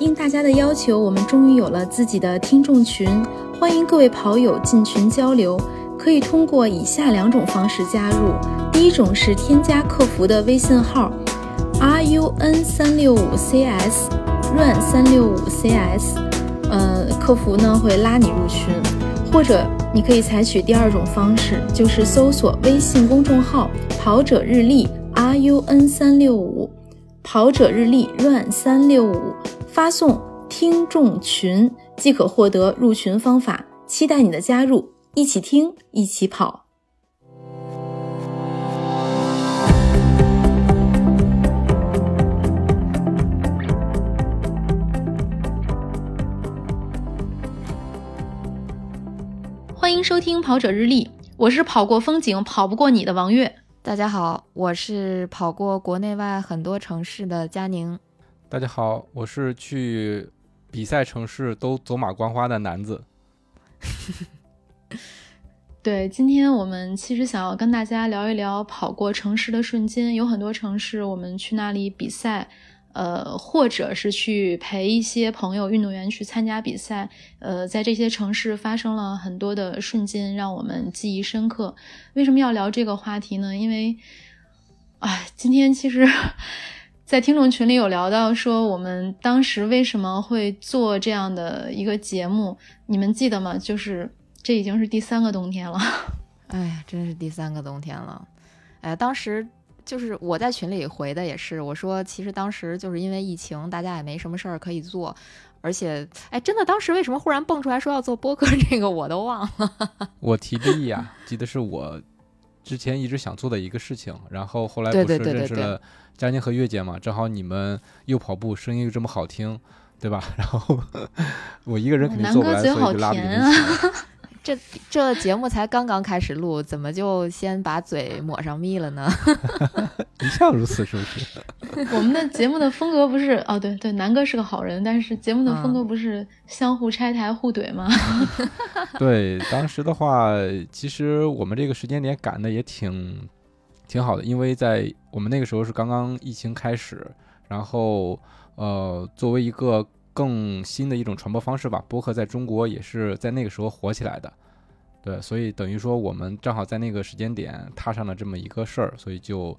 应大家的要求，我们终于有了自己的听众群，欢迎各位跑友进群交流。可以通过以下两种方式加入：第一种是添加客服的微信号 run 三六五 cs，run 三六五 cs，呃，客服呢会拉你入群；或者你可以采取第二种方式，就是搜索微信公众号“跑者日历 run 三六五”，跑者日历 run 三六五，发送“听众群”即可获得入群方法。期待你的加入。一起听，一起跑。欢迎收听《跑者日历》，我是跑过风景跑不过你的王悦。大家好，我是跑过国内外很多城市的佳宁。大家好，我是去比赛城市都走马观花的男子。对，今天我们其实想要跟大家聊一聊跑过城市的瞬间。有很多城市，我们去那里比赛，呃，或者是去陪一些朋友、运动员去参加比赛。呃，在这些城市发生了很多的瞬间，让我们记忆深刻。为什么要聊这个话题呢？因为，哎，今天其实，在听众群里有聊到说，我们当时为什么会做这样的一个节目，你们记得吗？就是。这已经是第三个冬天了，哎呀，真是第三个冬天了。哎，当时就是我在群里回的也是，我说其实当时就是因为疫情，大家也没什么事儿可以做，而且，哎，真的当时为什么忽然蹦出来说要做播客，这个我都忘了。我提的议啊，记得是我之前一直想做的一个事情，然后后来不是认识了佳宁和月姐嘛，正好你们又跑步，声音又这么好听，对吧？然后我一个人肯定做不来，所以就拉你们一起。这这节目才刚刚开始录，怎么就先把嘴抹上蜜了呢？一向如此，是不是？我们的节目的风格不是哦，对对，南哥是个好人，但是节目的风格不是相互拆台互怼吗？对，当时的话，其实我们这个时间点赶的也挺挺好的，因为在我们那个时候是刚刚疫情开始，然后呃，作为一个。更新的一种传播方式吧，播客在中国也是在那个时候火起来的，对，所以等于说我们正好在那个时间点踏上了这么一个事儿，所以就，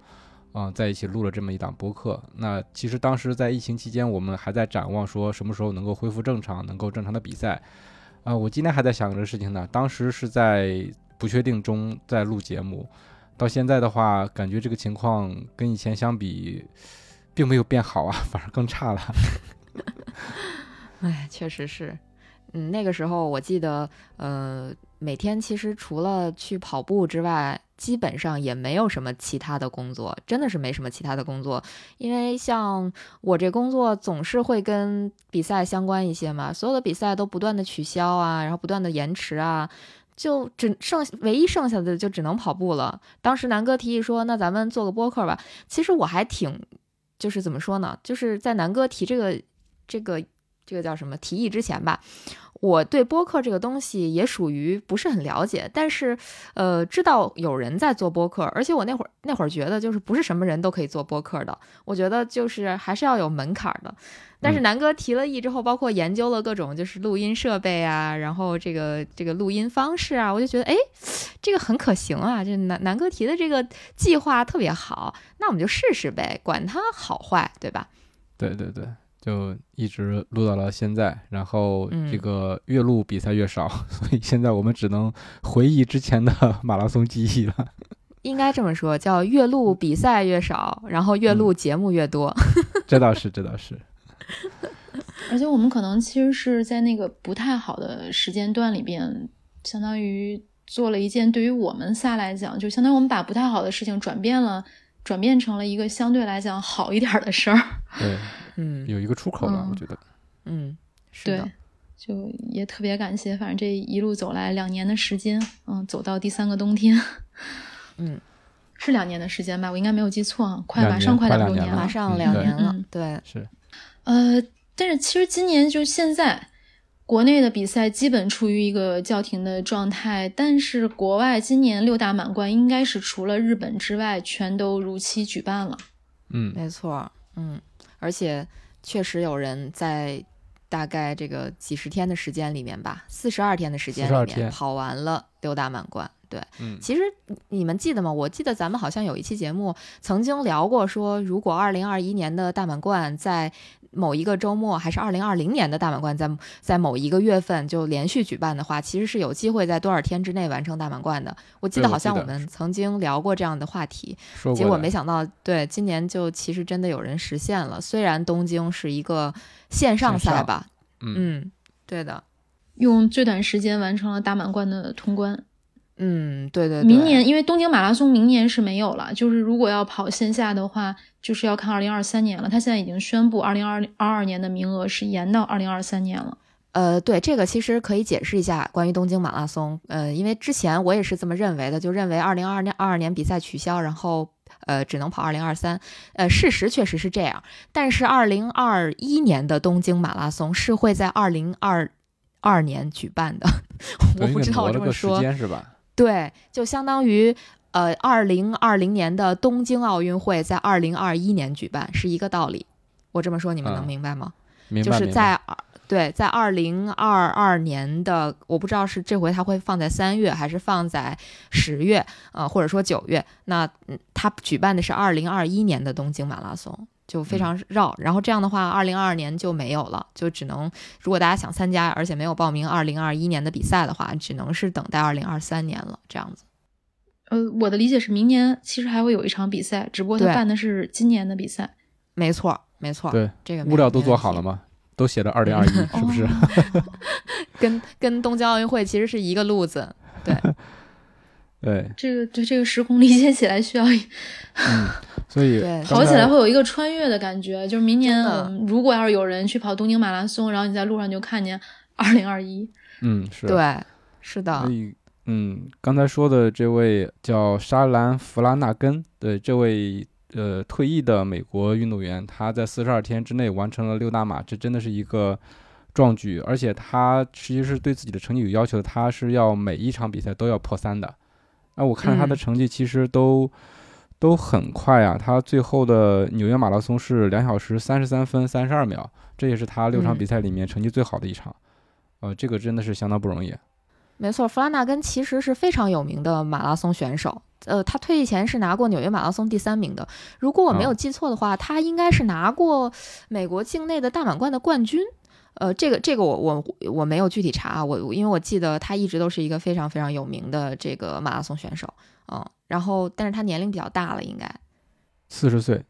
嗯，在一起录了这么一档播客。那其实当时在疫情期间，我们还在展望说什么时候能够恢复正常，能够正常的比赛。啊，我今天还在想这个事情呢。当时是在不确定中在录节目，到现在的话，感觉这个情况跟以前相比，并没有变好啊，反而更差了。哎，确实是，嗯，那个时候我记得，呃，每天其实除了去跑步之外，基本上也没有什么其他的工作，真的是没什么其他的工作。因为像我这工作总是会跟比赛相关一些嘛，所有的比赛都不断的取消啊，然后不断的延迟啊，就只剩唯一剩下的就只能跑步了。当时南哥提议说，那咱们做个播客吧。其实我还挺，就是怎么说呢，就是在南哥提这个。这个这个叫什么提议之前吧，我对播客这个东西也属于不是很了解，但是呃知道有人在做播客，而且我那会儿那会儿觉得就是不是什么人都可以做播客的，我觉得就是还是要有门槛的。但是南哥提了意之后，包括研究了各种就是录音设备啊，然后这个这个录音方式啊，我就觉得哎这个很可行啊，这南南哥提的这个计划特别好，那我们就试试呗，管它好坏，对吧？对对对。就一直录到了现在，然后这个越录比赛越少，所以现在我们只能回忆之前的马拉松记忆了。应该这么说，叫越录比赛越少，然后越录节目越多。这倒是，这倒是。而且我们可能其实是在那个不太好的时间段里边，相当于做了一件对于我们仨来讲，就相当于我们把不太好的事情转变了，转变成了一个相对来讲好一点的事儿。对。嗯，有一个出口了，我觉得，嗯，是的，就也特别感谢，反正这一路走来两年的时间，嗯，走到第三个冬天，嗯，是两年的时间吧，我应该没有记错啊，快马上快两周年了，马上两年了，对，是，呃，但是其实今年就现在，国内的比赛基本处于一个叫停的状态，但是国外今年六大满贯应该是除了日本之外，全都如期举办了，嗯，没错，嗯。而且确实有人在大概这个几十天的时间里面吧，四十二天的时间里面跑完了六大满贯。对，嗯，其实你们记得吗？我记得咱们好像有一期节目曾经聊过，说如果二零二一年的大满贯在某一个周末，还是二零二零年的大满贯在在某一个月份就连续举办的话，其实是有机会在多少天之内完成大满贯的。我记得好像我们曾经聊过这样的话题，结果没想到，对今年就其实真的有人实现了。虽然东京是一个线上线上赛吧，嗯嗯，对的，用最短时间完成了大满贯的通关。嗯，对对对，明年因为东京马拉松明年是没有了，就是如果要跑线下的话，就是要看二零二三年了。他现在已经宣布二零二二二年的名额是延到二零二三年了。呃，对，这个其实可以解释一下关于东京马拉松。呃，因为之前我也是这么认为的，就认为二零二二年二二年比赛取消，然后呃只能跑二零二三。呃，事实确实是这样，但是二零二一年的东京马拉松是会在二零二二年举办的。我不知道我这么说，间是吧？对，就相当于呃二零二零年的东京奥运会在二零二一年举办是一个道理。我这么说你们能嗯明白吗？明白，就是在二对，在二零二二年的，我不知道是这回它会放在三月还是放在十月，呃，或者说九月。那嗯，它举办的是二零二一年的东京马拉松，就非常绕。然后这样的话，二零二二年就没有了，就只能如果大家想参加，而且没有报名二零二一年的比赛的话，只能是等待二零二三年了，这样子。呃，我的理解是明年其实还会有一场比赛，只不过他办的是今年的比赛。没错，没错，对，这个物料都做好了。吗？都写着二零二一，是不是？跟跟东京奥运会其实是一个路子，对，这个对这个时空理解起来需要嗯，所以跑起来会有一个穿越的感觉。就是明年我们如果要是有人去跑东京马拉松，然后你在路上就看见二零二一，嗯是，对，是的所，以嗯，刚才说的这位叫沙兰弗拉纳根，对这位呃退役的美国运动员，他在四十二天之内完成了六大马，这真的是一个壮举，而且他其实是对自己的成绩有要求的，他是要每一场比赛都要破三的。那我看他的嗯成绩其实都、都很快啊，他最后的纽约马拉松是两小时三十三分三十二秒，这也是他六场嗯比赛里面成绩最好的一场。呃，这个真的是相当不容易。没错，弗拉纳根其实是非常有名的马拉松选手。呃，他退役前是拿过纽约马拉松第三名的。如果我没有啊记错的话，他应该是拿过美国境内的大满贯的冠军。呃，这个这个我我我没有具体查啊，我因为我记得他一直都是一个非常非常有名的这个马拉松选手，嗯，然后但是他年龄比较大了，应该，四十岁，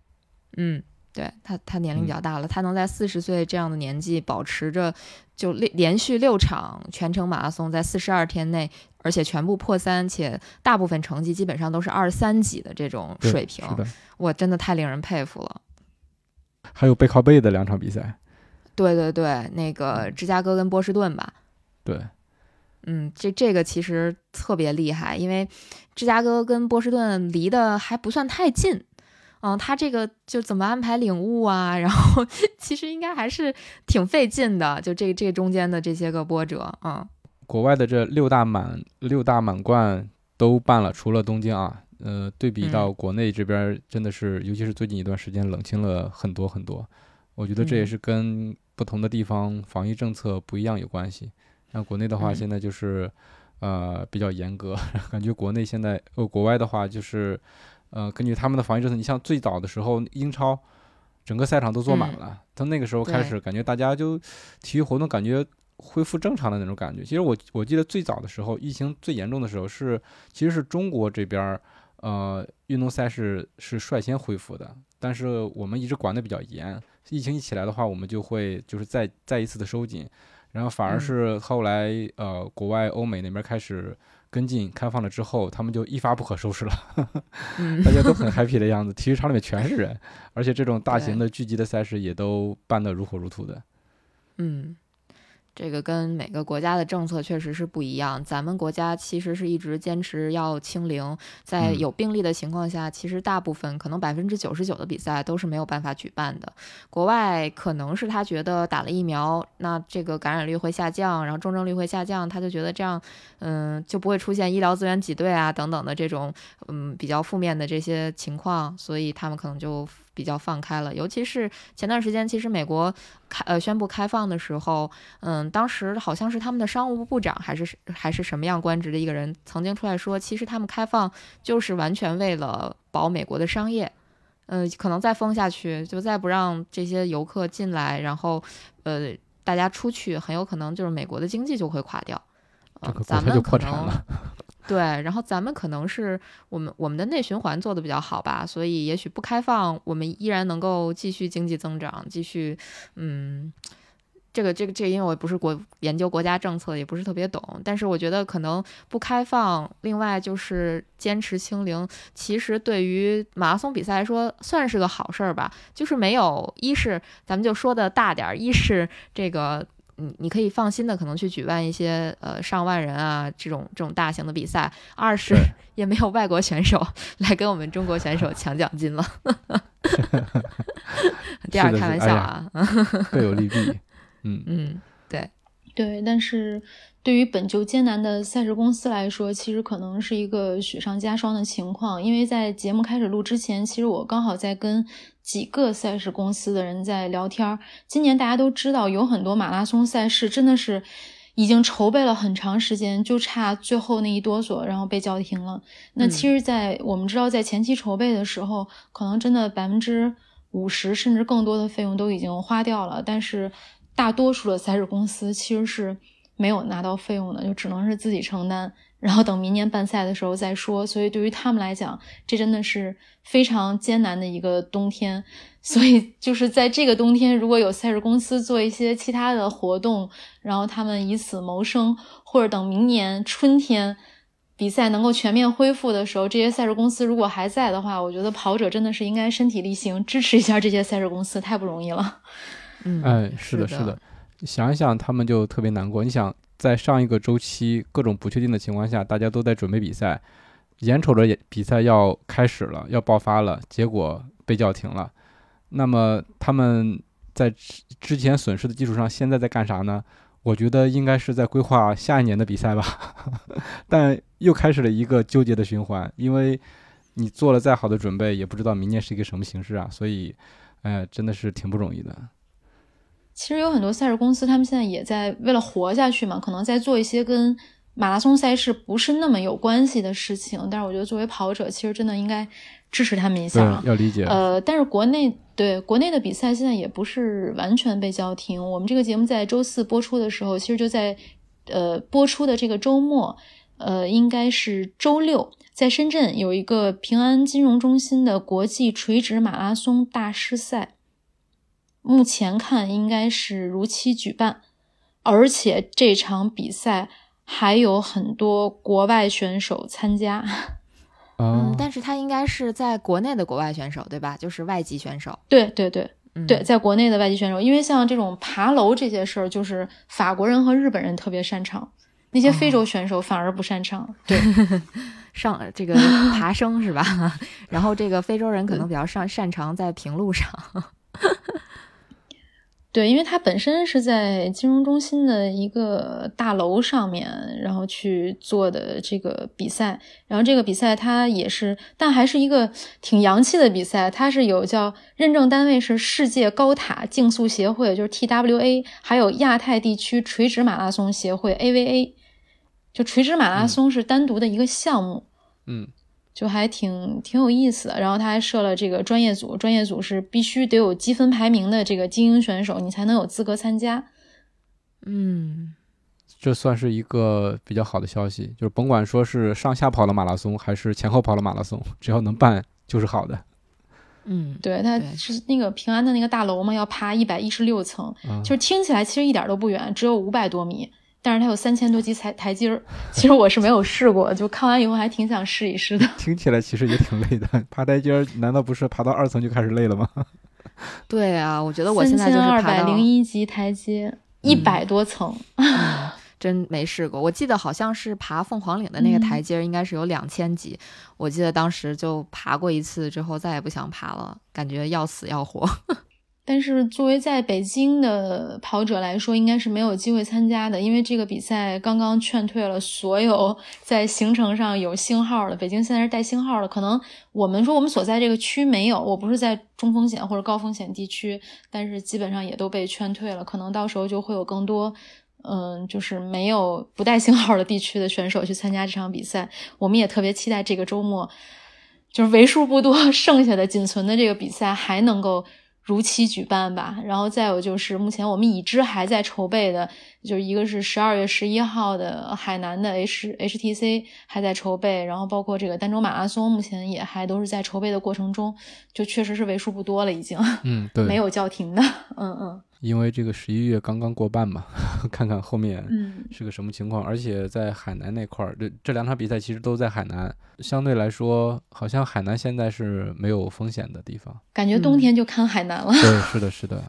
嗯，对他，他年龄比嗯较大了，他能在四十岁这样的年纪保持着就连连续六场全程马拉松，在四十二天内，而且全部破三，且大部分成绩基本上都是二三级的这种水平我真的太令人佩服了。还有背靠背的两场比赛，对对对，那个芝加哥跟波士顿吧，对，嗯，这这个其实特别厉害，因为芝加哥跟波士顿离得还不算太近。嗯，他这个就怎么安排领物啊？然后 其实应该还是挺费劲的，就这这中间的这些个波折，嗯国外的这六大满六大满贯都办了，除了东京啊，呃，对比到国内这边儿，真的是，尤其是最近一段时间冷清了很多很多。我觉得这也嗯是跟不同的地方防疫政策不一样有关系。像国内的话，嗯现在就是呃比较严格，感觉国内现在呃国外的话就是呃根据他们的防疫政策，你像最早的时候英超。整个赛场都坐满嗯了，从那个时候开始，感觉大家就体育活动感觉恢复正常的那种感觉。其实我我记得最早的时候，疫情最严重的时候是，其实是中国这边儿，呃，运动赛事是率先恢复的，但是我们一直管得比较严。疫情一起来的话，我们就会就是再再一次的收紧，然后反而嗯是后来呃，国外欧美那边开始跟进开放了之后，他们就一发不可收拾了。嗯 大家都很 happy 的样子，体育场里面全是人，而且这种大型的聚集的赛事也都办得如火如荼的。嗯，这个跟每个国家的政策确实是不一样。咱们国家其实是一直坚持要清零，在嗯有病例的情况下，其实大部分可能百分之九十九的比赛都是没有办法举办的。国外可能是他觉得打了疫苗，那这个感染率会下降，然后重症率会下降，他就觉得这样，嗯，就不会出现医疗资源挤兑啊等等的这种，嗯，比较负面的这些情况，所以他们可能就比较放开了。尤其是前段时间，其实美国开呃宣布开放的时候，嗯，当时好像是他们的商务部部长还是还是什么样官职的一个人曾经出来说，其实他们开放就是完全为了保美国的商业。嗯，可能再封下去，就再不让这些游客进来，然后呃大家出去，很有可能就是美国的经济就会垮掉。这个咱们就破产了。对，然后咱们可能是我们我们的内循环做的比较好吧，所以也许不开放，我们依然能够继续经济增长，继续嗯。这个这个这个，因为我不是国研究国家政策，也不是特别懂，但是我觉得可能不开放，另外就是坚持清零，其实对于马拉松比赛来说算是个好事儿吧。就是没有，一是咱们就说的大点儿，一是这个你你可以放心的可能去举办一些呃上万人啊这种这种大型的比赛，二是 也没有外国选手来跟我们中国选手抢奖金了。第二开玩笑啊，各有利弊。嗯嗯，对对，但是对于本就艰难的赛事公司来说，其实可能是一个雪上加霜的情况。因为在节目开始录之前，其实我刚好在跟几个赛事公司的人在聊天。今年大家都知道，有很多马拉松赛事真的是已经筹备了很长时间，就差最后那一哆嗦，然后被叫停了。那其实，在我们知道，在前期筹备的时候，可能真的百分之五十甚至更多的费用都已经花掉了，但是。大多数的赛事公司其实是没有拿到费用的，就只能是自己承担，然后等明年办赛的时候再说。所以对于他们来讲，这真的是非常艰难的一个冬天。所以就是在这个冬天，如果有赛事公司做一些其他的活动，然后他们以此谋生，或者等明年春天比赛能够全面恢复的时候，这些赛事公司如果还在的话，我觉得跑者真的是应该身体力行支持一下这些赛事公司，太不容易了。嗯，哎，是的，是的，想一想，他们就特别难过。你想，在上一个周期各种不确定的情况下，大家都在准备比赛，眼瞅着比赛要开始了，要爆发了，结果被叫停了。那么他们在之之前损失的基础上，现在在干啥呢？我觉得应该是在规划下一年的比赛吧。但又开始了一个纠结的循环，因为你做了再好的准备，也不知道明年是一个什么形式啊。所以，哎，真的是挺不容易的。其实有很多赛事公司，他们现在也在为了活下去嘛，可能在做一些跟马拉松赛事不是那么有关系的事情。但是我觉得作为跑者，其实真的应该支持他们一下。要理解。呃，但是国内对国内的比赛现在也不是完全被叫停。我们这个节目在周四播出的时候，其实就在呃播出的这个周末，呃，应该是周六，在深圳有一个平安金融中心的国际垂直马拉松大师赛。目前看应该是如期举办，而且这场比赛还有很多国外选手参加。嗯，但是他应该是在国内的国外选手，对吧？就是外籍选手。对对对对，在国内的外籍选手，因为像这种爬楼这些事儿，就是法国人和日本人特别擅长，那些非洲选手反而不擅长。对，上这个 爬升是吧？然后这个非洲人可能比较擅擅长在平路上。对，因为它本身是在金融中心的一个大楼上面，然后去做的这个比赛。然后这个比赛它也是，但还是一个挺洋气的比赛。它是有叫认证单位是世界高塔竞速协会，就是 TWA，还有亚太地区垂直马拉松协会 AVA。就垂直马拉松是单独的一个项目。嗯。就还挺挺有意思的，然后他还设了这个专业组，专业组是必须得有积分排名的这个精英选手，你才能有资格参加。嗯，这算是一个比较好的消息，就是甭管说是上下跑了马拉松，还是前后跑了马拉松，只要能办就是好的。嗯，对，他是那个平安的那个大楼嘛，要爬一百一十六层，就是听起来其实一点都不远，只有五百多米。但是它有三千多级台台阶儿，其实我是没有试过，就看完以后还挺想试一试的。听起来其实也挺累的，爬台阶儿难道不是爬到二层就开始累了吗？对啊，我觉得我现在就是二百零一级台阶，一百多层，真没试过。我记得好像是爬凤凰岭的那个台阶应该是有两千级，我记得当时就爬过一次之后再也不想爬了，感觉要死要活。但是作为在北京的跑者来说，应该是没有机会参加的，因为这个比赛刚刚劝退了所有 在行程上有星号的。北京现在是带星号的，可能我们说我们所在这个区没有，我不是在中风险或者高风险地区，但是基本上也都被劝退了。可能到时候就会有更多，嗯，就是没有不带星号的地区的选手去参加这场比赛。我们也特别期待这个周末，就是为数不多 剩下的仅存的这个比赛还能够。如期举办吧，然后再有就是目前我们已知还在筹备的，就是一个是十二月十一号的海南的 H HTC 还在筹备，然后包括这个儋州马拉松，目前也还都是在筹备的过程中，就确实是为数不多了，已经，嗯，对，没有叫停的，嗯嗯。因为这个十一月刚刚过半嘛，看看后面是个什么情况。而且在海南那块儿，这这两场比赛其实都在海南，相对来说，好像海南现在是没有风险的地方。感觉冬天就看海南了。对，是的，是的，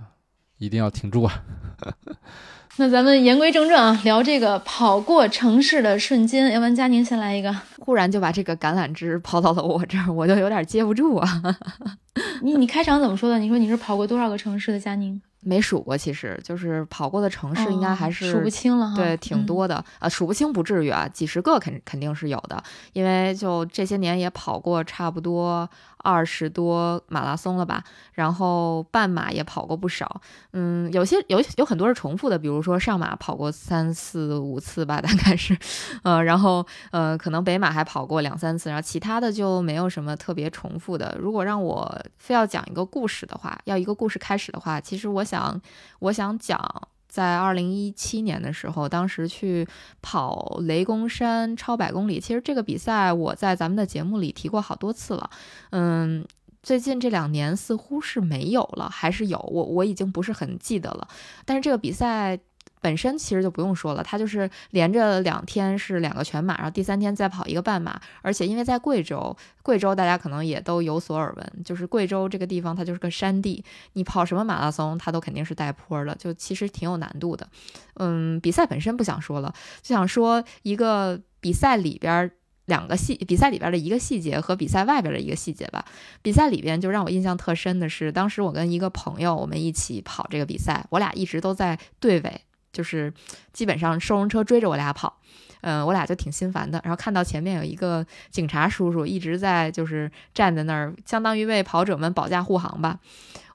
一定要挺住啊！那咱们言归正传啊，聊这个跑过城市的瞬间。要不然佳宁先来一个，忽然就把这个橄榄枝抛到了我这儿，我就有点接不住啊。你你开场怎么说的？你说你是跑过多少个城市的佳宁？没数过，其实就是跑过的城市应该还是数不清了哈。对，挺多的啊，数不清不至于啊，几十个肯肯定是有的，因为就这些年也跑过差不多。二十多马拉松了吧，然后半马也跑过不少，嗯，有些有有很多是重复的，比如说上马跑过三四五次吧，大概是，呃，然后呃，可能北马还跑过两三次，然后其他的就没有什么特别重复的。如果让我非要讲一个故事的话，要一个故事开始的话，其实我想，我想讲。在二零一七年的时候，当时去跑雷公山超百公里，其实这个比赛我在咱们的节目里提过好多次了。嗯，最近这两年似乎是没有了，还是有，我我已经不是很记得了。但是这个比赛。本身其实就不用说了，它就是连着两天是两个全马，然后第三天再跑一个半马，而且因为在贵州，贵州大家可能也都有所耳闻，就是贵州这个地方它就是个山地，你跑什么马拉松它都肯定是带坡的，就其实挺有难度的。嗯，比赛本身不想说了，就想说一个比赛里边两个细，比赛里边的一个细节和比赛外边的一个细节吧。比赛里边就让我印象特深的是，当时我跟一个朋友我们一起跑这个比赛，我俩一直都在队尾。就是基本上收容车追着我俩跑，嗯，我俩就挺心烦的。然后看到前面有一个警察叔叔一直在就是站在那儿，相当于为跑者们保驾护航吧。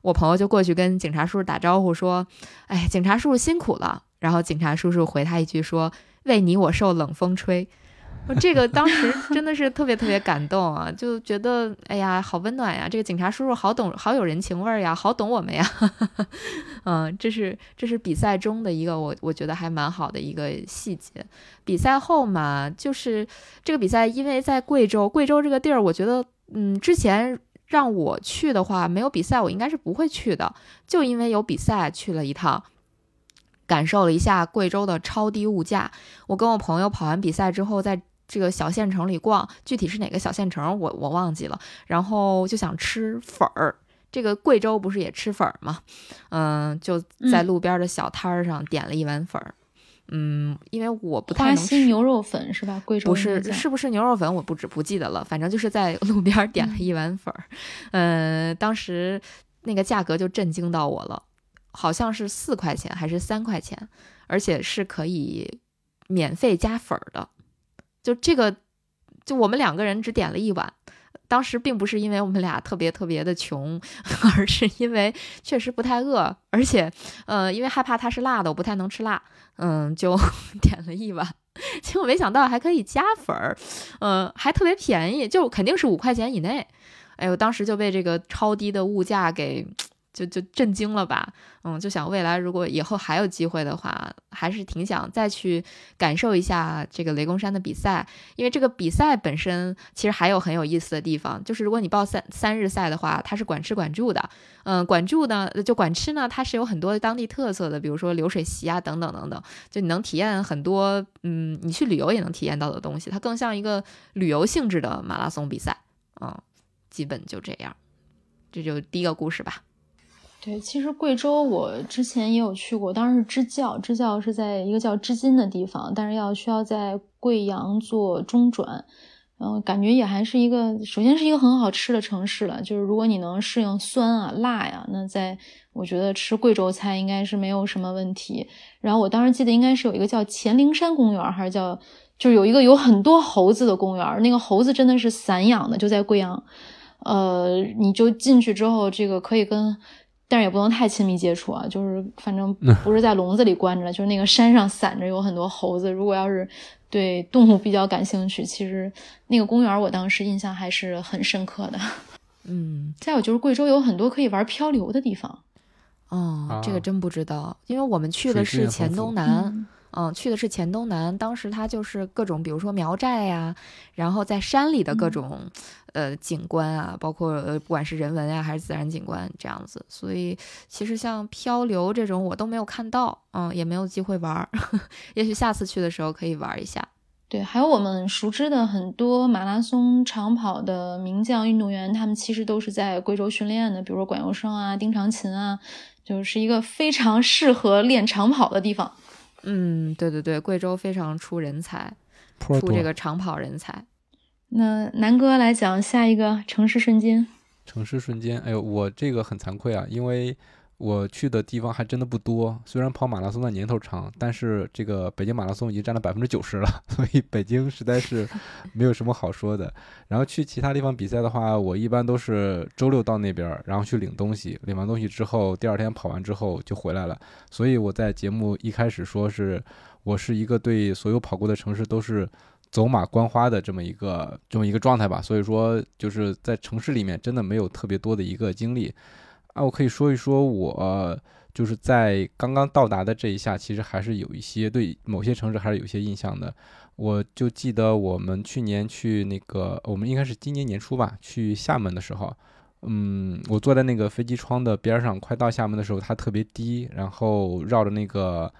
我朋友就过去跟警察叔叔打招呼说：“哎，警察叔叔辛苦了。”然后警察叔叔回他一句说：“为你我受冷风吹。”这个当时真的是特别特别感动啊，就觉得哎呀，好温暖呀！这个警察叔叔好懂，好有人情味儿呀，好懂我们呀。嗯，这是这是比赛中的一个我我觉得还蛮好的一个细节。比赛后嘛，就是这个比赛，因为在贵州，贵州这个地儿，我觉得嗯，之前让我去的话，没有比赛我应该是不会去的，就因为有比赛去了一趟。感受了一下贵州的超低物价。我跟我朋友跑完比赛之后，在这个小县城里逛，具体是哪个小县城，我我忘记了。然后就想吃粉儿，这个贵州不是也吃粉儿吗？嗯，就在路边的小摊儿上点了一碗粉儿。嗯，因为我不太能吃牛肉粉是吧？贵州不是是不是牛肉粉？我不知不记得了。反正就是在路边点了一碗粉儿。嗯，当时那个价格就震惊到我了。好像是四块钱还是三块钱，而且是可以免费加粉儿的。就这个，就我们两个人只点了一碗。当时并不是因为我们俩特别特别的穷，而是因为确实不太饿，而且，呃，因为害怕它是辣的，我不太能吃辣，嗯，就 点了一碗。结果没想到还可以加粉儿，嗯，还特别便宜，就肯定是五块钱以内。哎呦，当时就被这个超低的物价给。就就震惊了吧，嗯，就想未来如果以后还有机会的话，还是挺想再去感受一下这个雷公山的比赛，因为这个比赛本身其实还有很有意思的地方，就是如果你报三三日赛的话，它是管吃管住的，嗯，管住呢就管吃呢，它是有很多当地特色的，比如说流水席啊等等等等，就你能体验很多，嗯，你去旅游也能体验到的东西，它更像一个旅游性质的马拉松比赛，嗯，基本就这样，这就第一个故事吧。对，其实贵州我之前也有去过，当时是支教，支教是在一个叫织金的地方，但是要需要在贵阳做中转，然后感觉也还是一个，首先是一个很好吃的城市了。就是如果你能适应酸啊、辣呀，那在我觉得吃贵州菜应该是没有什么问题。然后我当时记得应该是有一个叫黔灵山公园，还是叫就是有一个有很多猴子的公园，那个猴子真的是散养的，就在贵阳。呃，你就进去之后，这个可以跟，但是也不能太亲密接触啊，就是反正 不是在笼子里关着，就是那个山上散着有很多猴子。如果要是对动物比较感兴趣，其实那个公园我当时印象还是很深刻的。嗯，再有就是贵州有很多可以玩漂流的地方。哦，这个真不知道，因为我们去的是黔东南，嗯，去的是黔东南，当时它就是各种，比如说苗寨呀，然后在山里的各种呃景观啊，包括呃不管是人文呀还是自然景观这样子，所以其实像漂流这种我都没有看到，嗯，也没有机会玩儿，也许下次去的时候可以玩一下。对，还有我们熟知的很多马拉松长跑的名将运动员，他们其实都是在贵州训练的，比如说管佑生啊、丁长琴啊，就是一个非常适合练长跑的地方。嗯，对对对，贵州非常出人才，出这个长跑人才。那南哥来讲下一个城市瞬间。城市瞬间，哎呦，我这个很惭愧啊，因为。我去的地方还真的不多，虽然跑马拉松的年头长，但是这个北京马拉松已经占了百分之九十了，所以北京实在是没有什么好说的。然后去其他地方比赛的话，我一般都是周六到那边，然后去领东西，领完东西之后，第二天跑完之后就回来了。所以我在节目一开始说是我是一个对所有跑过的城市都是走马观花的这么一个这么一个状态吧。所以说就是在城市里面真的没有特别多的一个经历。啊我可以说一说，我就是在刚刚到达的这一下，其实还是有一些对某些城市还是有些印象的。我就记得我们去年去那个，我们应该是今年年初吧，去厦门的时候，嗯，我坐在那个飞机窗的边上，快到厦门的时候，它特别低，然后绕着那个。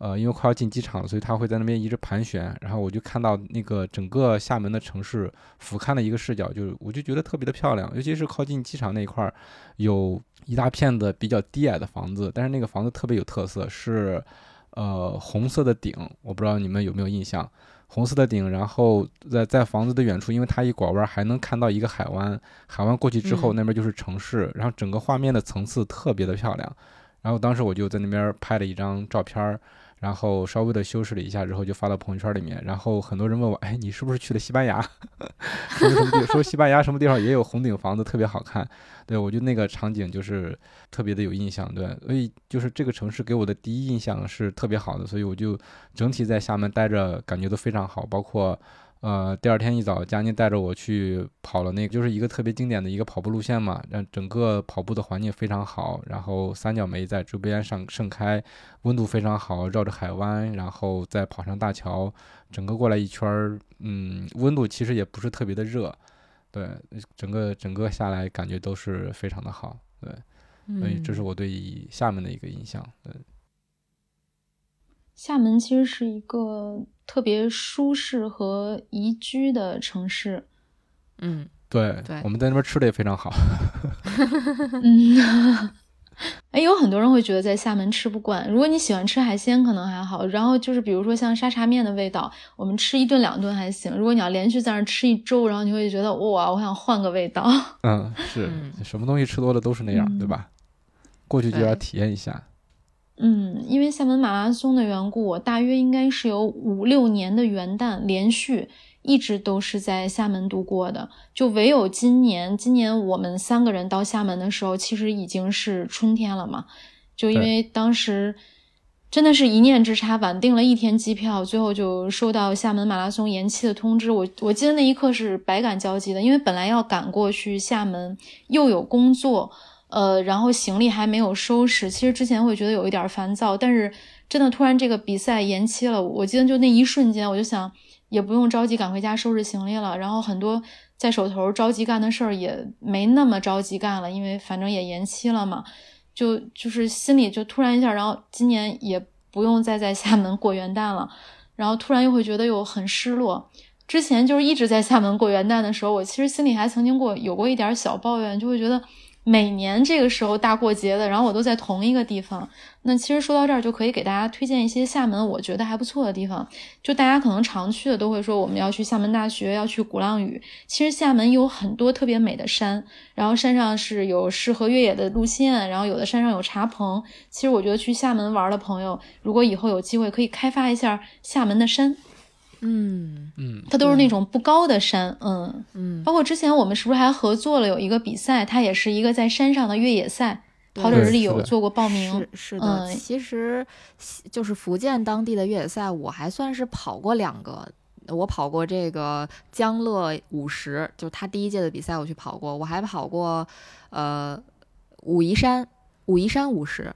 呃，因为快要进机场了，所以它会在那边一直盘旋，然后我就看到那个整个厦门的城市俯瞰的一个视角，就我就觉得特别的漂亮，尤其是靠近机场那一块儿，有一大片的比较低矮的房子，但是那个房子特别有特色，是呃红色的顶，我不知道你们有没有印象，红色的顶，然后在在房子的远处，因为它一拐弯还能看到一个海湾，海湾过去之后那边就是城市，然后整个画面的层次特别的漂亮，然后当时我就在那边拍了一张照片儿。然后稍微的修饰了一下之后，就发到朋友圈里面。然后很多人问我：“哎，你是不是去了西班牙？说什么地？说西班牙什么地方也有红顶房子，特别好看。”对我就那个场景就是特别的有印象。对，所以就是这个城市给我的第一印象是特别好的，所以我就整体在厦门待着感觉都非常好，包括。呃，第二天一早，佳妮带着我去跑了那个，就是一个特别经典的一个跑步路线嘛。让整个跑步的环境非常好，然后三角梅在周边上盛开，温度非常好，绕着海湾，然后再跑上大桥，整个过来一圈儿，嗯，温度其实也不是特别的热，对，整个整个下来感觉都是非常的好，对，所以这是我对厦门的一个印象，对。厦门其实是一个特别舒适和宜居的城市，嗯，对，对，我们在那边吃的也非常好。嗯，哎，有很多人会觉得在厦门吃不惯。如果你喜欢吃海鲜，可能还好。然后就是比如说像沙茶面的味道，我们吃一顿两顿还行。如果你要连续在那吃一周，然后你会觉得哇，我想换个味道。嗯，是，什么东西吃多了都是那样，对吧？过去就要体验一下。嗯，因为厦门马拉松的缘故，我大约应该是有五六年的元旦连续一直都是在厦门度过的，就唯有今年，今年我们三个人到厦门的时候，其实已经是春天了嘛。就因为当时真的是一念之差，晚订了一天机票，最后就收到厦门马拉松延期的通知。我我记得那一刻是百感交集的，因为本来要赶过去厦门，又有工作。呃，然后行李还没有收拾，其实之前会觉得有一点烦躁，但是真的突然这个比赛延期了，我记得就那一瞬间，我就想也不用着急赶回家收拾行李了，然后很多在手头着急干的事儿也没那么着急干了，因为反正也延期了嘛，就就是心里就突然一下，然后今年也不用再在厦门过元旦了，然后突然又会觉得又很失落。之前就是一直在厦门过元旦的时候，我其实心里还曾经过有过一点小抱怨，就会觉得。每年这个时候大过节的，然后我都在同一个地方。那其实说到这儿，就可以给大家推荐一些厦门我觉得还不错的地方。就大家可能常去的都会说我们要去厦门大学，要去鼓浪屿。其实厦门有很多特别美的山，然后山上是有适合越野的路线，然后有的山上有茶棚。其实我觉得去厦门玩的朋友，如果以后有机会可以开发一下厦门的山。嗯嗯，它都是那种不高的山，嗯嗯，包括之前我们是不是还合作了有一个比赛，它也是一个在山上的越野赛，跑者日历有做过报名，是是的。嗯其实就是福建当地的越野赛，我还算是跑过两个。我跑过这个江乐五十，就是他第一届的比赛，我去跑过。我还跑过，呃，武夷山武夷山五十，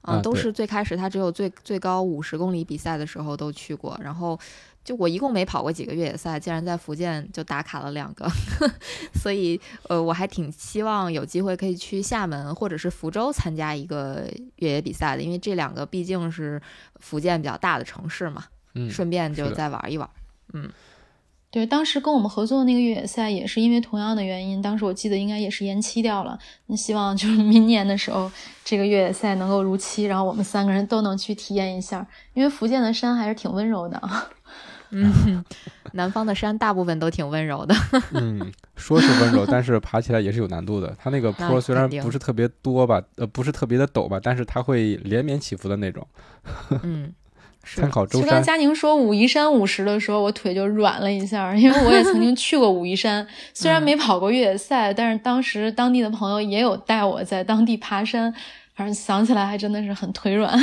啊都是最开始他只有最最高五十公里比赛的时候都去过。然后就我一共没跑过几个越野赛，竟然在福建就打卡了两个，所以呃，我还挺希望有机会可以去厦门或者是福州参加一个越野比赛的，因为这两个毕竟是福建比较大的城市嘛，嗯，顺便就再玩一玩。嗯对，当时跟我们合作的那个越野赛也是因为同样的原因，当时我记得应该也是延期掉了。那希望就是 明年的时候，这个越野赛能够如期，然后我们三个人都能去体验一下，因为福建的山还是挺温柔的。嗯，南方的山大部分都挺温柔的。嗯，说是温柔，但是爬起来也是有难度的。它那个坡虽然不是特别多吧，呃，不是特别的陡吧，但是它会连绵起伏的那种。嗯，是参考周山，就刚佳宁说武夷山五十的时候，我腿就软了一下，因为我也曾经去过武夷山，虽然没跑过越野赛，但是当时当地的朋友也有带我在当地爬山，反正想起来还真的是很腿软。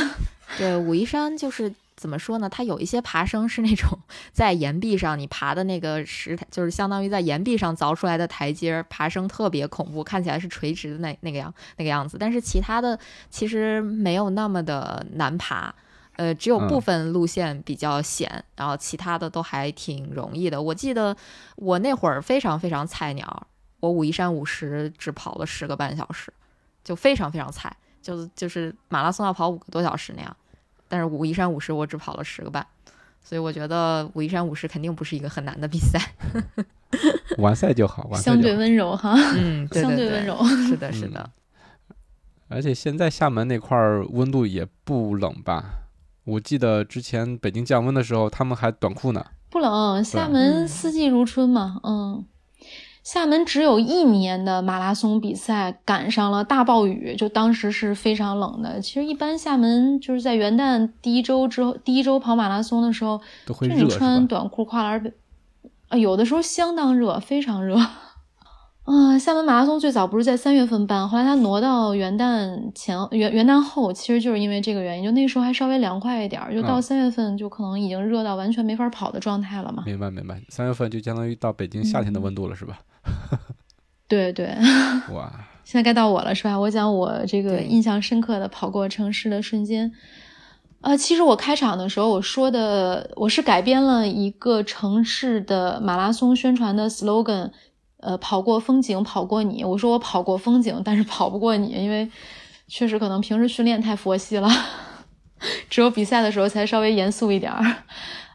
对，武夷山就是怎么说呢？它有一些爬升是那种在岩壁上你爬的那个石台，就是相当于在岩壁上凿出来的台阶儿，爬升特别恐怖，看起来是垂直的那那个样那个样子。但是其他的其实没有那么的难爬。呃，只有部嗯分路线比较险，然后其他的都还挺容易的。我记得我那会儿非常非常菜鸟，我武夷山五十只跑了十个半小时，就非常非常菜，就就是马拉松要跑五个多小时那样。但是武夷山五十我只跑了十个半，所以我觉得武夷山五十肯定不是一个很难的比赛。完赛就好，完赛相对。温柔哈，嗯，对对对相对温柔。是的，是的。而且现在厦门那块儿温度也不冷吧？我记得之前北京降温的时候，他们还短裤呢。不冷，厦嗯门四季如春嘛，嗯。厦门只有一年的马拉松比赛赶上了大暴雨，就当时是非常冷的。其实一般厦门就是在元旦第一周之后，第一周跑马拉松的时候，都会就你？穿短裤、跨栏儿，啊，有的时候相当热，非常热。啊，厦门马拉松最早不是在三月份办，后来它挪到元旦前元元旦后，其实就是因为这个原因，就那时候还稍微凉快一点儿，就到嗯三月份就可能已经热到完全没法跑的状态了嘛。明白明白，三月份就相当于到北京夏天的嗯温度了，是吧？对对，哇，现在该到我了，是吧？我讲我这个印象深刻的跑过城市的瞬间。呃，其实我开场的时候我说的，我是改编了一个城市的马拉松宣传的 slogan，呃，跑过风景，跑过你。我说我跑过风景，但是跑不过你，因为确实可能平时训练太佛系了，只有比赛的时候才稍微严肃一点儿。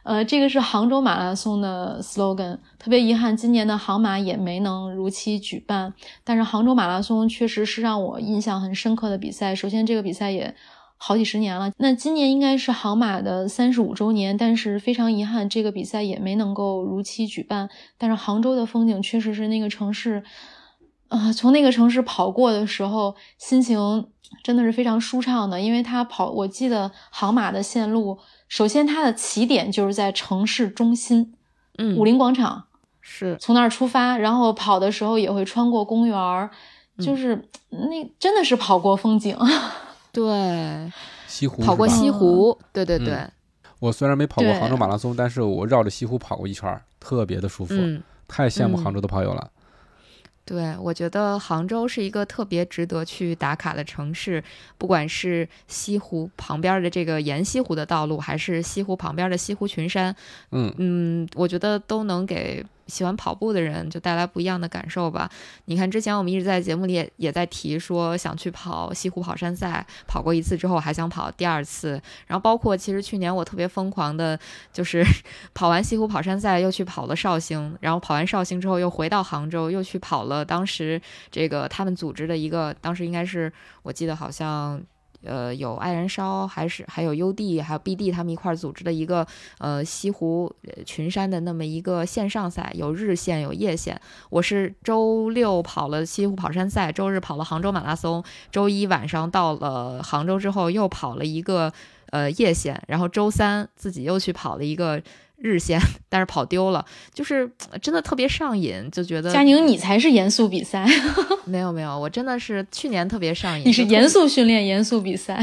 呃，这个是杭州马拉松的 slogan，特别遗憾，今年的杭马也没能如期举办。但是杭州马拉松确实是让我印象很深刻的比赛。首先，这个比赛也好几十年了，那今年应该是杭马的三十五周年，但是非常遗憾，这个比赛也没能够如期举办。但是杭州的风景确实是那个城市，啊、从那个城市跑过的时候，心情真的是非常舒畅的，因为它跑，我记得杭马的线路，首先它的起点就是在城市中心，嗯，武林广场。是从那儿出发，然后跑的时候也会穿过公园儿，就是那真的是跑过风景。对，西湖跑过西湖，对对嗯对，我虽然没跑过杭州马拉松，但是我绕着西湖跑过一圈儿，特别的舒服，嗯。太羡慕嗯杭州的跑友了。对，我觉得杭州是一个特别值得去打卡的城市，不管是西湖旁边的这个沿西湖的道路，还是西湖旁边的西湖群山，嗯，嗯，我觉得都能给喜欢跑步的人就带来不一样的感受吧。你看，之前我们一直在节目里也也在提说想去跑西湖跑山赛，跑过一次之后还想跑第二次。然后包括其实去年我特别疯狂的，就是 跑完西湖跑山赛又去跑了绍兴，然后跑完绍兴之后又回到杭州，又去跑了当时这个他们组织的一个，当时应该是我记得好像。呃，有爱燃烧，还是还有 UD，还有 BD，他们一块儿组织的一个呃西湖群山的那么一个线上赛，有日线有夜线。我是周六跑了西湖跑山赛，周日跑了杭州马拉松，周一晚上到了杭州之后又跑了一个呃夜线，然后周三自己又去跑了一个。日线，但是跑丢了，就是真的特别上瘾，就觉得佳宁你才是严肃比赛，没有没有，我真的是去年特别上瘾，你是严肃训练，严肃比赛，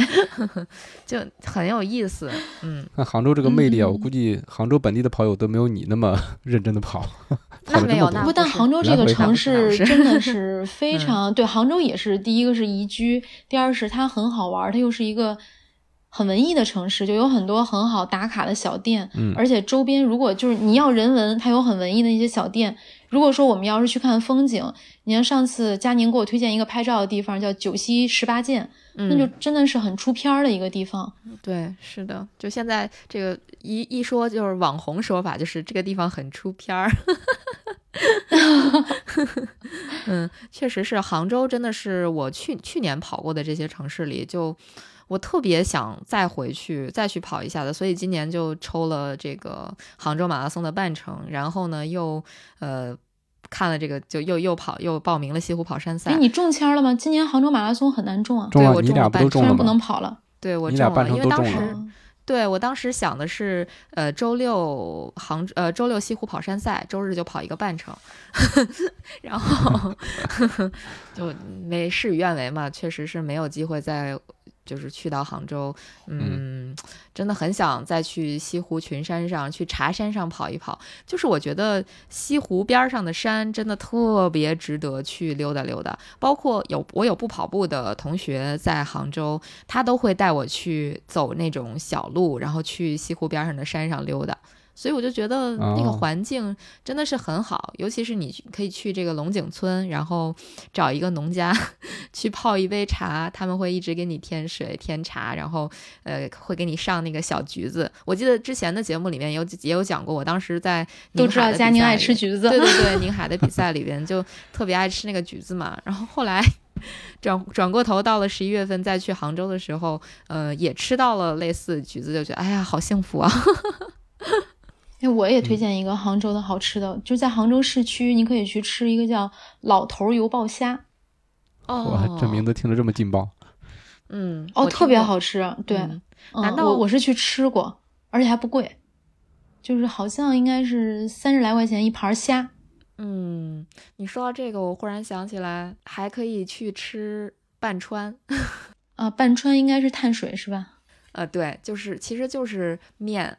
就很有意思。嗯，那杭州这个魅力啊，我估计杭州本地的跑友都没有你那么认真的跑。那没有，那不但杭州这个城市真的是非常对，杭州也是第一个是宜居，第二是它很好玩，它又是一个。很文艺的城市，就有很多很好打卡的小店，嗯，而且周边如果就是你要人文，它有很文艺的一些小店。如果说我们要是去看风景，你像上次佳宁给我推荐一个拍照的地方，叫九溪十八涧，那就真的是很出片儿的一个地方。对，是的，就现在这个一一说就是网红说法，就是这个地方很出片儿。嗯，确实是，杭州真的是我去去年跑过的这些城市里就。我特别想再回去再去跑一下的，所以今年就抽了这个杭州马拉松的半程，然后呢又呃看了这个，就又又跑又报名了西湖跑山赛。哎，你中签了吗？今年杭州马拉松很难中啊。中了，你俩不能跑了。对我中了，因为当时对我当时想的是，呃，周六杭呃周六西湖跑山赛，周日就跑一个半程，然后 就没事与愿违嘛，确实是没有机会在。就是去到杭州，嗯，真的很想再去西湖群山上去茶山上跑一跑。就是我觉得西湖边上的山真的特别值得去溜达溜达。包括有我有不跑步的同学在杭州，他都会带我去走那种小路，然后去西湖边上的山上溜达。所以我就觉得那个环境真的是很好，尤其是你可以去这个龙井村，然后找一个农家 去泡一杯茶，他们会一直给你添水添茶，然后呃会给你上那个小橘子。我记得之前的节目里面有也有讲过，我当时在都知道佳宁爱吃橘子，对对对，宁海的比赛里边就特别爱吃那个橘子嘛。然后后来转转过头到了十一月份再去杭州的时候，呃也吃到了类似橘子，就觉得哎呀好幸福啊。哎，我也推荐一个杭州的好吃的，就在杭州市区，你可以去吃一个叫“老头油爆虾”。哦，这名字听着这么劲爆。嗯，哦，特别好吃。对，难道我我是去吃过，而且还不贵，就是好像应该是三十来块钱一盘虾。嗯，你说到这个，我忽然想起来，还可以去吃半川。啊，半川应该是碳水是吧？呃，对，就是，其实就是面，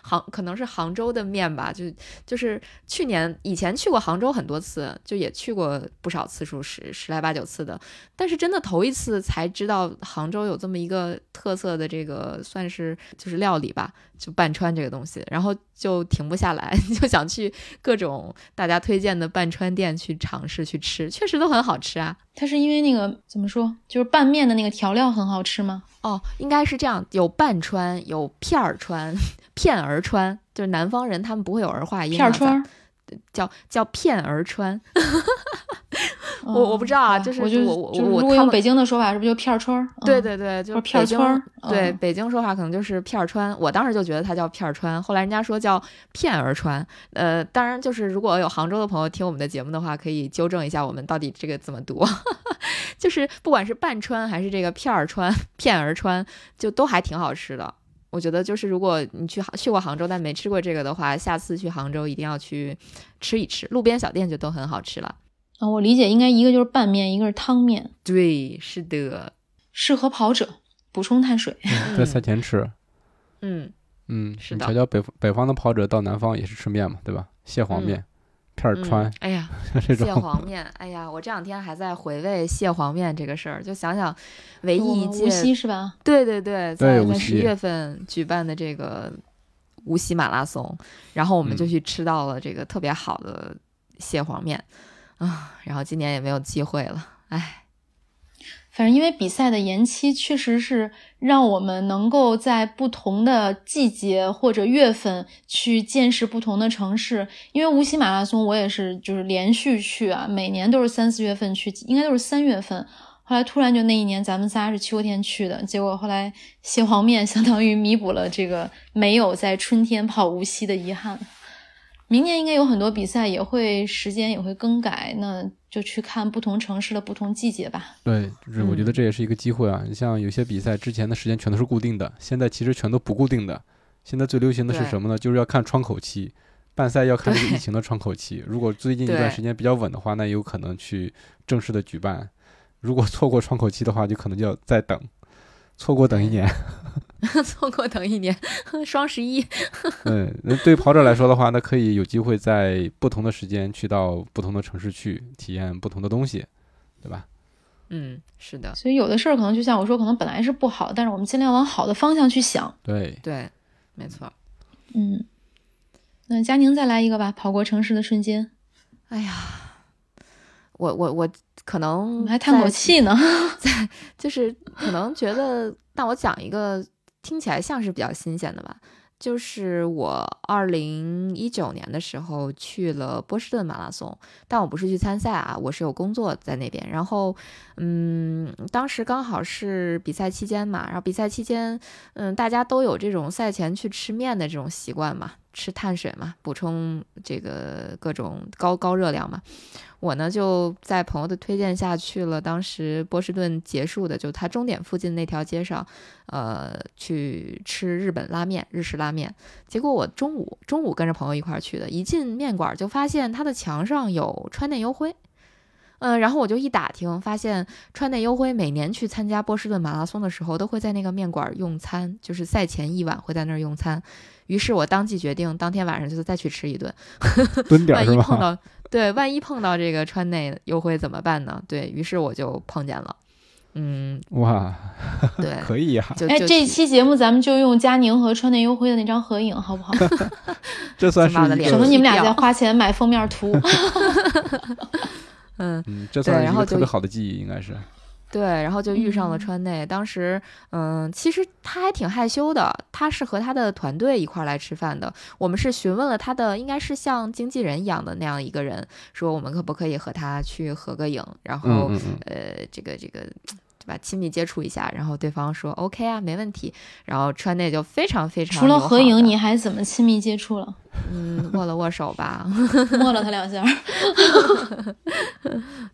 杭可能是杭州的面吧，就就是去年以前去过杭州很多次，就也去过不少次数，十十来八九次的，但是真的头一次才知道杭州有这么一个特色的这个算是就是料理吧。就半川这个东西，然后就停不下来，就想去各种大家推荐的半川店去尝试去吃，确实都很好吃啊。它是因为那个怎么说，就是拌面的那个调料很好吃吗？哦，应该是这样，有半川，有片儿川，片儿川，就是南方人他们不会有儿化音，片儿川。叫叫片儿川，我我不知道啊，就是我我我我如果用北京的说法，是不是就片儿川？对对对，就是片儿川。对北京说法可能就是片儿川，我当时就觉得它叫片儿川，后来人家说叫片儿川。呃，当然就是如果有杭州的朋友听我们的节目的话，可以纠正一下我们到底这个怎么读。就是不管是半川还是这个片儿川、片儿川，就都还挺好吃的。我觉得就是，如果你去去过杭州但没吃过这个的话，下次去杭州一定要去吃一吃。路边小店就都很好吃了。啊，我理解应该一个就是拌面，一个是汤面。对，是的，适合跑者补充碳水，在赛前吃。嗯嗯，是的。瞧瞧北北方的跑者到南方也是吃面嘛，对吧？蟹黄面。片儿川，哎呀，蟹黄面，哎呀，我这两天还在回味蟹黄面这个事儿，就想想唯一一届无锡是吧？对对对，在在十一月份举办的这个无锡马拉松，然后我们就嗯去吃到了这个特别好的蟹黄面啊，然后今年也没有机会了，唉，反正因为比赛的延期，确实是让我们能够在不同的季节或者月份去见识不同的城市。因为无锡马拉松，我也是就是连续去啊，每年都是三四月份去，应该都是三月份。后来突然就那一年，咱们仨是秋天去的，结果后来蟹黄面相当于弥补了这个没有在春天跑无锡的遗憾。明年应该有很多比赛也会时间也会更改，那就去看不同城市的不同季节吧。对，就是我觉得嗯这也是一个机会啊。你像有些比赛之前的时间全都是固定的，现在其实全都不固定的。现在最流行的是什么呢？就是要看窗口期，办赛要看这个疫情的窗口期。如果最近一段时间比较稳的话，那有可能去正式的举办；如果错过窗口期的话，就可能就要再等，错过等一年。错过等一年，双十一，嗯，那对跑者来说的话，那可以有机会在不同的时间去到不同的城市去体验不同的东西，对吧？嗯，是的，所以有的事儿可能就像我说，可能本来是不好，但是我们尽量往好的方向去想。对，对，没错。嗯，那佳宁再来一个吧，跑过城市的瞬间，哎呀，我我我可能还叹口气呢。在就是可能觉得，那我讲一个听起来像是比较新鲜的吧，就是我二零一九年的时候去了波士顿马拉松，但我不是去参赛啊，我是有工作在那边。然后，嗯，当时刚好是比赛期间嘛，然后比赛期间，嗯，大家都有这种赛前去吃面的这种习惯嘛，吃碳水嘛，补充这个各种高高热量嘛。我呢就在朋友的推荐下去了，当时波士顿结束的，就它终点附近那条街上，呃，去吃日本拉面、日式拉面。结果我中午中午跟着朋友一块儿去的，一进面馆就发现他的墙上有川内优辉。嗯，然后我就一打听，发现川内优辉每年去参加波士顿马拉松的时候，都会在那个面馆用餐，就是赛前一晚会在那儿用餐。于是我当即决定，当天晚上就再去吃一顿。蹲点儿是万一碰？到对，万一碰到这个川内优惠怎么办呢？对于是我就碰见了，嗯，哇，对，可以呀、哎，就就这期节目咱们就用佳宁和川内优辉的那张合影，好不好？这算是把我的脸一个省得你们俩掉再花钱买封面图。嗯，嗯，这算是一然后就个特别好的记忆，应该是。对，然后就遇上了嗯川内。当时，嗯，其实他还挺害羞的，他是和他的团队一块儿来吃饭的。我们是询问了他的，应该是像经纪人一样的那样一个人，说我们可不可以和他去合个影，然后嗯嗯嗯，呃，这个这个，对吧？亲密接触一下，然后对方说 OK 啊，没问题。然后川内就非常非常除了合影，你还怎么亲密接触了？嗯握了握手吧，摸了他两下。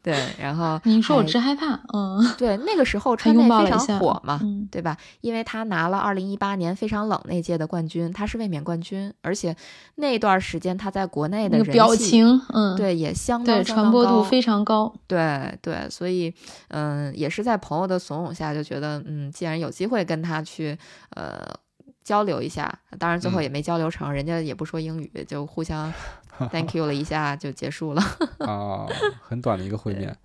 对，然后你说我还直害怕，嗯，对那个时候川内非常抱了一下火嘛，嗯对吧？因为他拿了二零一八年非常冷那届的冠军，他是卫冕冠军，而且那段时间他在国内的人那个表气情，嗯，对也相当传播度非常高。对对，所以嗯，也是在朋友的怂恿下，就觉得嗯，既然有机会跟他去呃交流一下，当然最后嗯也没交流成，人家也不说英语，就互相 thank you 了一下就结束了。啊，很短的一个会面。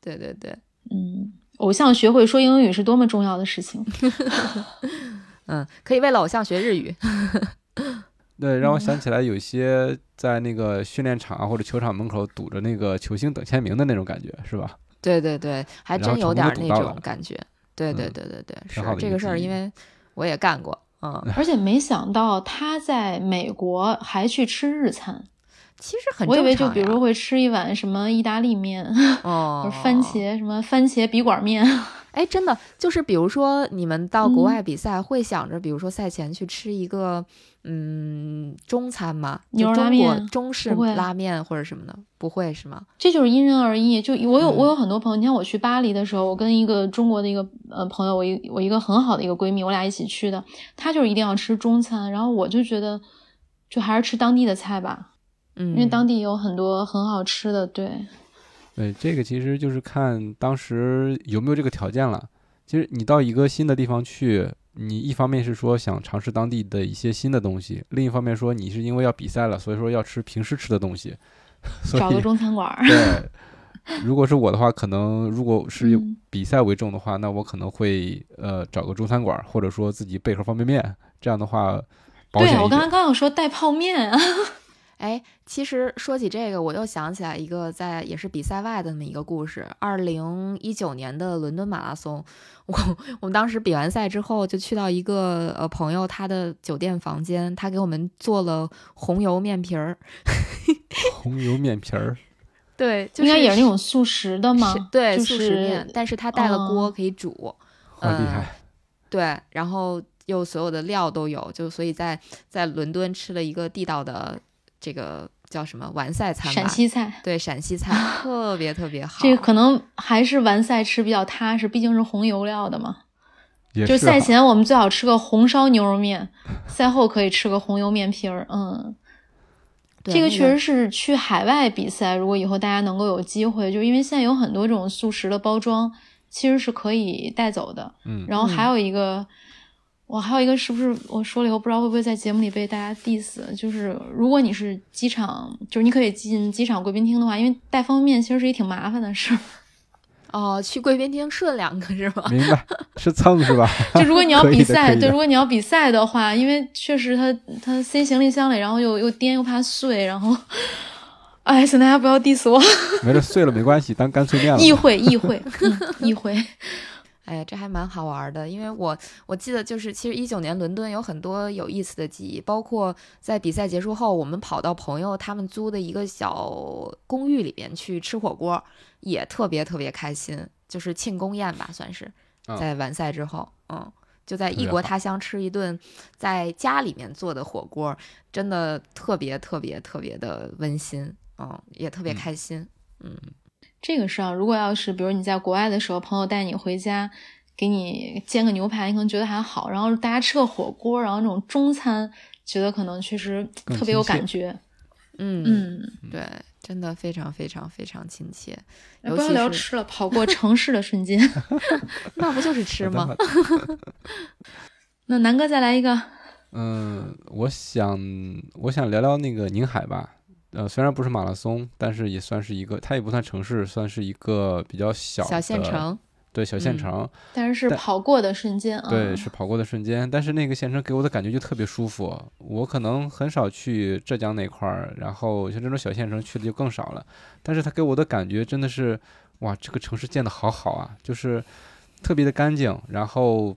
对对对，嗯，偶像学会说英语是多么重要的事情。嗯，可以为了偶像学日语。对，让我嗯想起来有些在那个训练场啊或者球场门口堵着那个球星等签名的那种感觉，是吧？对对对，还真有点儿那种感觉。对对嗯对对对，是这个事儿，因为我也干过。嗯，而且没想到他在美国还去吃日餐，其实很我以为就比如说会吃一碗什么意大利面，哦番茄什么番茄笔管面。哎，真的就是，比如说你们到国嗯外比赛，会想着，比如说赛前去吃一个嗯中餐吗？牛肉面中式拉面或者什么的，不会是吗？这就是因人而异。就我有、嗯我有很多朋友，你看我去巴黎的时候，我跟一个中国的一个呃朋友，我一我一个很好的一个闺蜜，我俩一起去的，她就是一定要吃中餐，然后我就觉得就还是吃当地的菜吧，嗯，因为当地有很多很好吃的。对，对，这个其实就是看当时有没有这个条件了。其实你到一个新的地方去，你一方面是说想尝试当地的一些新的东西，另一方面说你是因为要比赛了，所以说要吃平时吃的东西。找个中餐馆儿。对，如果是我的话，可能如果是嗯比赛为重的话，那我可能会呃找个中餐馆儿，或者说自己备盒方便面。这样的话，保险。对我刚刚刚有说带泡面啊，哎，其实说起这个，我又想起来一个在也是比赛外的那么一个故事。二零一九年的伦敦马拉松，我我们当时比完赛之后，就去到一个呃朋友他的酒店房间，他给我们做了红油面皮儿。红油面皮儿，对，就应该也是那种速食的吗？对，就速食面，但是他带了锅哦可以煮。好厉害！对，然后又所有的料都有，就所以在在伦敦吃了一个地道的这个叫什么完赛餐吧，陕西菜，对陕西菜特别特别好。这个可能还是完赛吃比较踏实，毕竟是红油料的嘛。也就赛前我们最好吃个红烧牛肉面，赛后可以吃个红油面皮儿。嗯，这个确实是去海外比赛，如果以后大家能够有机会，就因为现在有很多这种速食的包装，其实是可以带走的。嗯然后还有一个，我还有一个是不是我说了以后不知道会不会在节目里被大家 diss？就是如果你是机场，就是你可以进机场贵宾厅的话，因为带方便面其实是一挺麻烦的事儿。哦，去贵宾厅顺两个是吗？明白，是蹭是吧？就如果你要比赛，对，如果你要比赛的话，因为确实它它塞行李箱里，然后又又颠又怕碎，然后，哎，请大家不要 diss 我，没事，碎了没关系，当干脆面了嘛。议会议会嗯议会，哎呀，这还蛮好玩的，因为我我记得就是，其实一九年伦敦有很多有意思的记忆，包括在比赛结束后，我们跑到朋友他们租的一个小公寓里边去吃火锅，也特别特别开心，就是庆功宴吧，算是嗯在完赛之后，嗯。就在异国他乡吃一顿在家里面做的火锅，真的特别特别特别的温馨，嗯，也特别嗯开心。这个是啊，如果要是比如你在国外的时候，朋友带你回家，给你煎个牛排，你可能觉得还好，然后大家吃个火锅，然后那种中餐，觉得可能确实特别有感觉，嗯嗯。对，真的非常非常非常亲切。哎不要聊吃了，跑过城市的瞬间。那不就是吃吗？那南哥再来一个，嗯，我想我想聊聊那个宁海吧。呃，虽然不是马拉松，但是也算是一个，它也不算城市，算是一个比较小小县的，城，对小县嗯城，但是是跑过的瞬间啊。对，是跑过的瞬间。但是那个县城给我的感觉就特别舒服。我可能很少去浙江那块儿，然后像这种小县城去的就更少了。但是它给我的感觉真的是，哇，这个城市建的好好啊，就是特别的干净，然后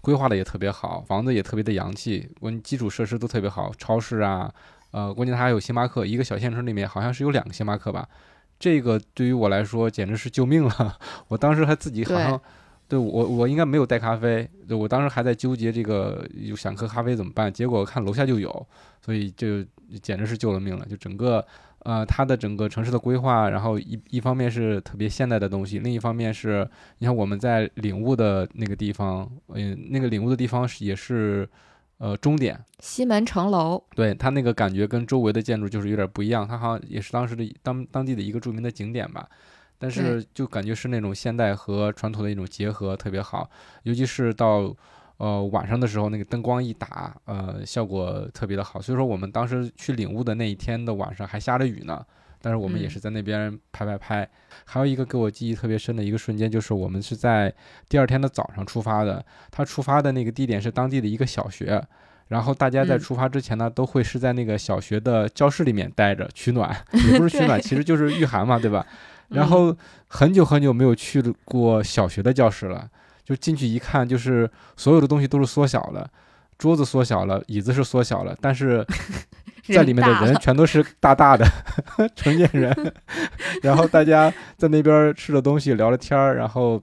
规划的也特别好，房子也特别的洋气，我基础设施都特别好，超市啊，呃，关键它还有星巴克，一个小县城里面好像是有两个星巴克吧。这个对于我来说简直是救命了，我当时还自己好像。对我，我应该没有带咖啡。对我当时还在纠结这个有想喝咖啡怎么办，结果看楼下就有，所以就简直是救了命了。就整个呃，它的整个城市的规划，然后一一方面是特别现代的东西，另一方面是你看我们在领悟的那个地方，嗯、那个领悟的地方是也是呃终点，西门城楼，对它那个感觉跟周围的建筑就是有点不一样，它好像也是当时的当当地的一个著名的景点吧。但是就感觉是那种现代和传统的一种结合特别好，尤其是到呃晚上的时候，那个灯光一打，呃效果特别的好。所以说我们当时去领悟的那一天的晚上还下着雨呢，但是我们也嗯是在那边拍拍拍。还有一个给我记忆特别深的一个瞬间，就是我们是在第二天的早上出发的，他出发的那个地点是当地的一个小学。然后大家在嗯出发之前呢，都会是在那个小学的教室里面待着取暖，也不是取暖，其实就是御寒嘛，对吧？然嗯后很久很久没有去过小学的教室了，就进去一看，就是所有的东西都是缩小了，桌子缩小了，椅子是缩小了，但是在里面的人全都是大大的 成年人，然后大家在那边吃着东西聊着天儿，然后。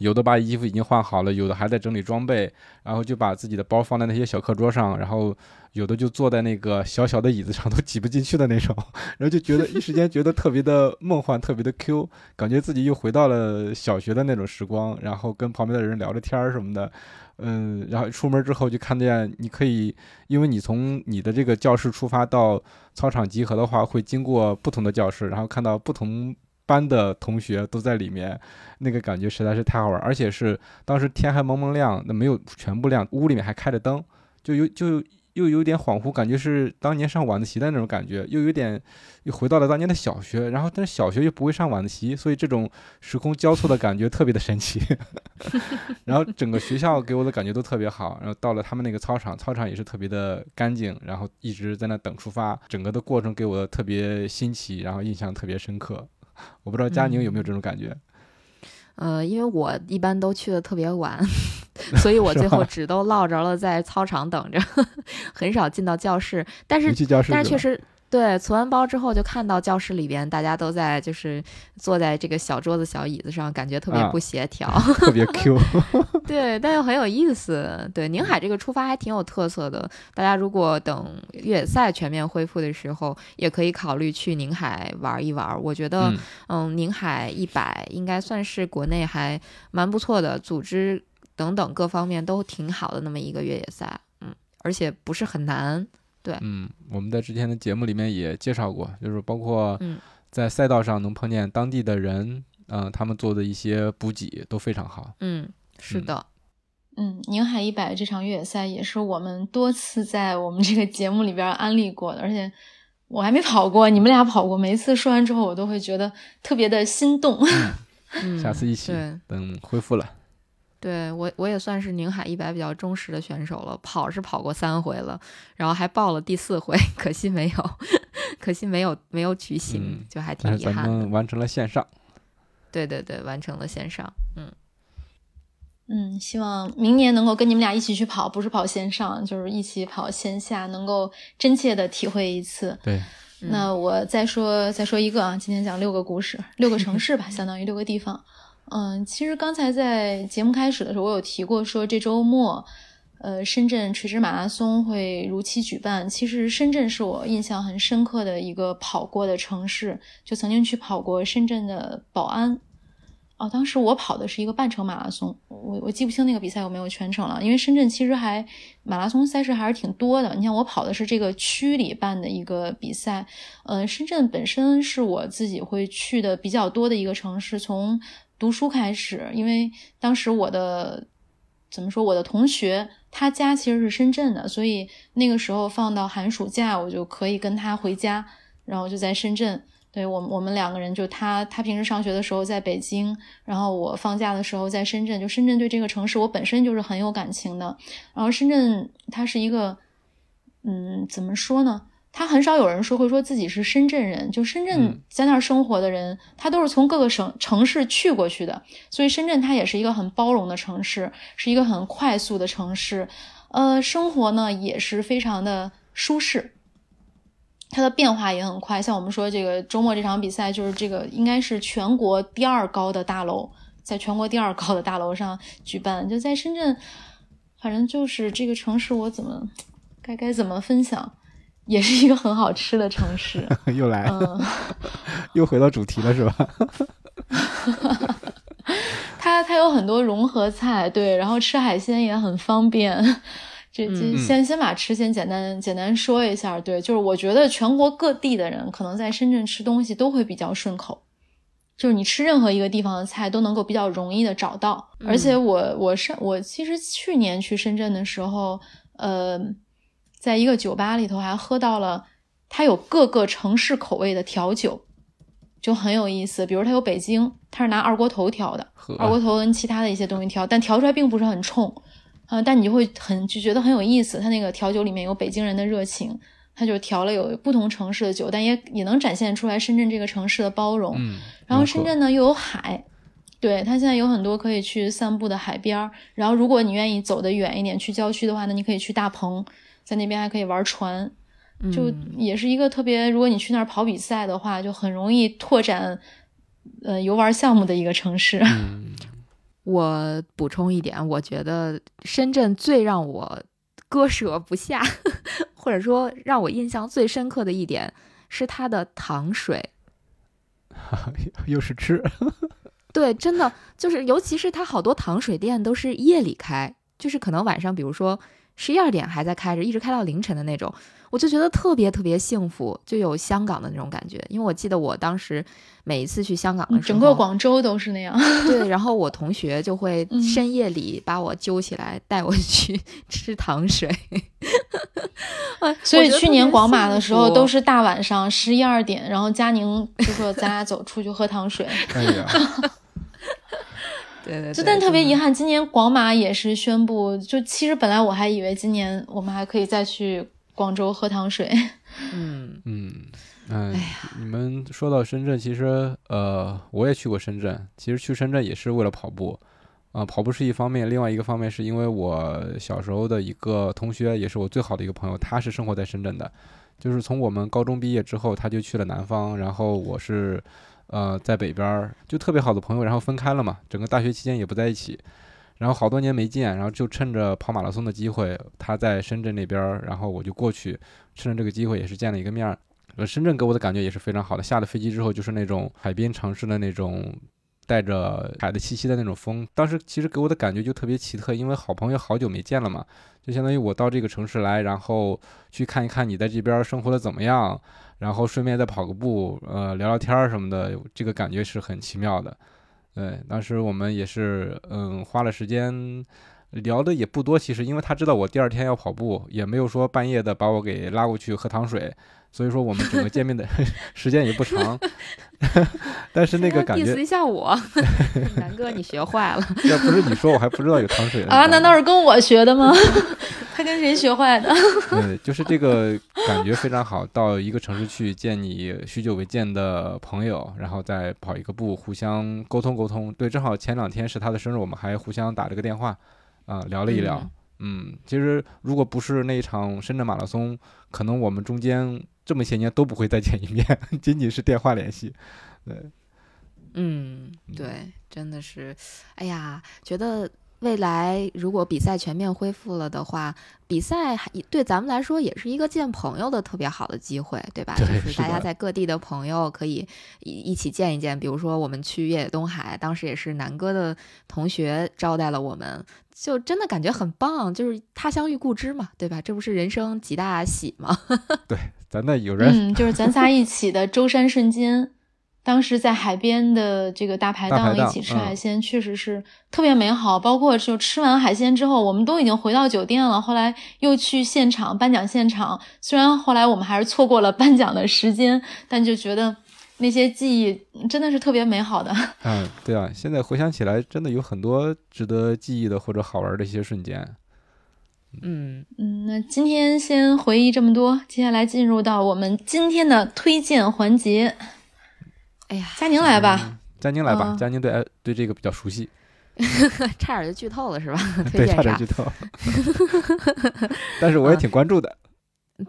有的把衣服已经换好了，有的还在整理装备，然后就把自己的包放在那些小课桌上，然后有的就坐在那个小小的椅子上，都挤不进去的那种，然后就觉得一时间觉得特别的梦幻，特别的 Q，感觉自己又回到了小学的那种时光，然后跟旁边的人聊着天儿什么的，嗯，然后出门之后就看见你可以，因为你从你的这个教室出发到操场集合的话，会经过不同的教室，然后看到不同。班的同学都在里面，那个感觉实在是太好玩，而且是当时天还蒙蒙亮，那没有全部亮，屋里面还开着灯，就有就又有点恍惚，感觉是当年上晚自习的那种感觉，又有点又回到了当年的小学，然后但是小学又不会上晚自习，所以这种时空交错的感觉特别的神奇。然后整个学校给我的感觉都特别好，然后到了他们那个操场，操场也是特别的干净，然后一直在那等出发，整个的过程给我特别新奇，然后印象特别深刻。我不知道佳宁有没有这种感觉？呃，因为我一般都去的特别晚，所以我最后只都落着了在操场等着，很少进到教室。但是，但是确实。对，存完包之后就看到教室里边大家都在就是坐在这个小桌子小椅子上，感觉特别不协调，特别 Q。对，但又很有意思。对，宁海这个出发还挺有特色的。大家如果等越野赛全面恢复的时候，也可以考虑去宁海玩一玩。我觉得，嗯，宁海一百应该算是国内还蛮不错的，组织等等各方面都挺好的那么一个越野赛。嗯，而且不是很难。对，嗯，我们在之前的节目里面也介绍过，就是包括在赛道上能碰见当地的人，嗯，他们做的一些补给都非常好。嗯，是的，嗯，宁海一百这场越野赛也是我们多次在我们这个节目里边安利过的，而且我还没跑过，你们俩跑过，每一次说完之后，我都会觉得特别的心动。下次一起等恢复了。对我，我也算是宁海一百比较忠实的选手了，跑是跑过三回了，然后还报了第四回，可惜没有，可惜没有没有举行，就还挺遗憾的。完成了线上，对对对，完成了线上，嗯嗯，希望明年能够跟你们俩一起去跑，不是跑线上，就是一起跑线下，能够真切的体会一次。对，那我再说再说一个啊，今天讲六个故事，六个城市吧，相当于六个地方。嗯，其实刚才在节目开始的时候，我有提过，说这周末，呃，深圳垂直马拉松会如期举办。其实深圳是我印象很深刻的一个跑过的城市，就曾经去跑过深圳的宝安。哦，当时我跑的是一个半程马拉松，我我记不清那个比赛有没有全程了，因为深圳其实还马拉松赛事还是挺多的。你像我跑的是这个区里办的一个比赛，呃，深圳本身是我自己会去的比较多的一个城市，从。读书开始，因为当时我的怎么说，我的同学他家其实是深圳的，所以那个时候放到寒暑假，我就可以跟他回家，然后就在深圳。对我，我们两个人就他他平时上学的时候在北京，然后我放假的时候在深圳。就深圳对这个城市，我本身就是很有感情的。然后深圳它是一个，嗯，怎么说呢？他很少有人说会说自己是深圳人，就深圳在那儿生活的人，他都是从各个省城市去过去的，所以深圳它也是一个很包容的城市，是一个很快速的城市，呃，生活呢也是非常的舒适，它的变化也很快。像我们说这个周末这场比赛，就是这个应该是全国第二高的大楼，在全国第二高的大楼上举办，就在深圳，反正就是这个城市，我怎么该该怎么分享？也是一个很好吃的城市，又来，又回到主题了，是吧？它它有很多融合菜，对，然后吃海鲜也很方便。这这先先把吃先简单简单说一下，对，就是我觉得全国各地的人可能在深圳吃东西都会比较顺口，就是你吃任何一个地方的菜都能够比较容易的找到。而且我我上我其实去年去深圳的时候，呃。在一个酒吧里头，还喝到了，它有各个城市口味的调酒，就很有意思。比如它有北京，它是拿二锅头调的，二锅头跟其他的一些东西调，但调出来并不是很冲，嗯，但你就会很就觉得很有意思。它那个调酒里面有北京人的热情，它就调了有不同城市的酒，但也也能展现出来深圳这个城市的包容。嗯，然后深圳呢又有海，对，它现在有很多可以去散步的海边儿。然后如果你愿意走得远一点去郊区的话，那你可以去大鹏。在那边还可以玩船，就也是一个特别。如果你去那儿跑比赛的话，就很容易拓展呃游玩项目的一个城市。我补充一点，我觉得深圳最让我割舍不下，或者说让我印象最深刻的一点是它的糖水，又是吃。对，真的就是，尤其是它好多糖水店都是夜里开，就是可能晚上，比如说。十一二点还在开着，一直开到凌晨的那种，我就觉得特别特别幸福，就有香港的那种感觉。因为我记得我当时每一次去香港的时候，整个广州都是那样。对，然后我同学就会深夜里把我揪起来，带我去 吃糖水。所以去年广马的时候都是是大晚上十一二点，然后佳宁就说咱俩走出去喝糖水。哎呀，对对，就但特别遗憾，今年广马也是宣布，就其实本来我还以为今年我们还可以再去广州喝糖水。嗯嗯，哎，你们说到深圳，其实呃，我也去过深圳。其实去深圳也是为了跑步，啊、跑步是一方面，另外一个方面是因为我小时候的一个同学，也是我最好的一个朋友，他是生活在深圳的。就是从我们高中毕业之后，他就去了南方，然后我是呃在北边儿，就特别好的朋友，然后分开了嘛，整个大学期间也不在一起。然后好多年没见，然后就趁着跑马拉松的机会，他在深圳那边儿，然后我就过去，趁着这个机会也是见了一个面儿。呃，深圳给我的感觉也是非常好的。下了飞机之后，就是那种海滨城市的那种带着海的气息的那种风。当时其实给我的感觉就特别奇特，因为好朋友好久没见了嘛，就相当于我到这个城市来，然后去看一看你在这边生活的怎么样，然后顺便再跑个步，呃，聊聊天儿什么的，这个感觉是很奇妙的。对，当时我们也是，嗯，花了时间聊的也不多，其实因为他知道我第二天要跑步，也没有说半夜的把我给拉过去喝糖水，所以说我们整个见面的 时间也不长。但是那个感 diss，一下我，南哥你学坏了。要不是你说，我还不知道有糖水呢啊，难道是跟我学的吗？他跟谁学坏的？对，就是这个感觉非常好。到一个城市去见你许久未见的朋友，然后再跑一个步，互相沟通沟通。对，正好前两天是他的生日，我们还互相打了个电话，啊、聊了一聊。嗯，其实如果不是那一场深圳马拉松，可能我们中间这么些年都不会再见一面，仅仅是电话联系。对，嗯，对，真的是，哎呀，觉得未来如果比赛全面恢复了的话，比赛还对咱们来说也是一个见朋友的特别好的机会，对吧？对就是大家在各地的朋友可以一一起见一见。比如说我们去越野东海，当时也是南哥的同学招待了我们，就真的感觉很棒，就是他乡遇故知嘛，对吧？这不是人生几大喜吗？对咱那有人、嗯，就是咱仨一起的舟山瞬间，当时在海边的这个大排档档一起吃嗯海鲜，确实是特别美好。包括就吃完海鲜之后，我们都已经回到酒店了，后来又去现场颁奖现场。虽然后来我们还是错过了颁奖的时间，但就觉得那些记忆真的是特别美好的。嗯，对啊，现在回想起来，真的有很多值得记忆的或者好玩的一些瞬间。嗯，嗯，那今天先回忆这么多，接下来进入到我们今天的推荐环节。哎呀，佳宁来吧。嗯，佳宁来吧，嗯佳宁对哎对这个比较熟悉，差点就剧透了是吧？推对，差点剧？透，但是我也嗯挺关注的。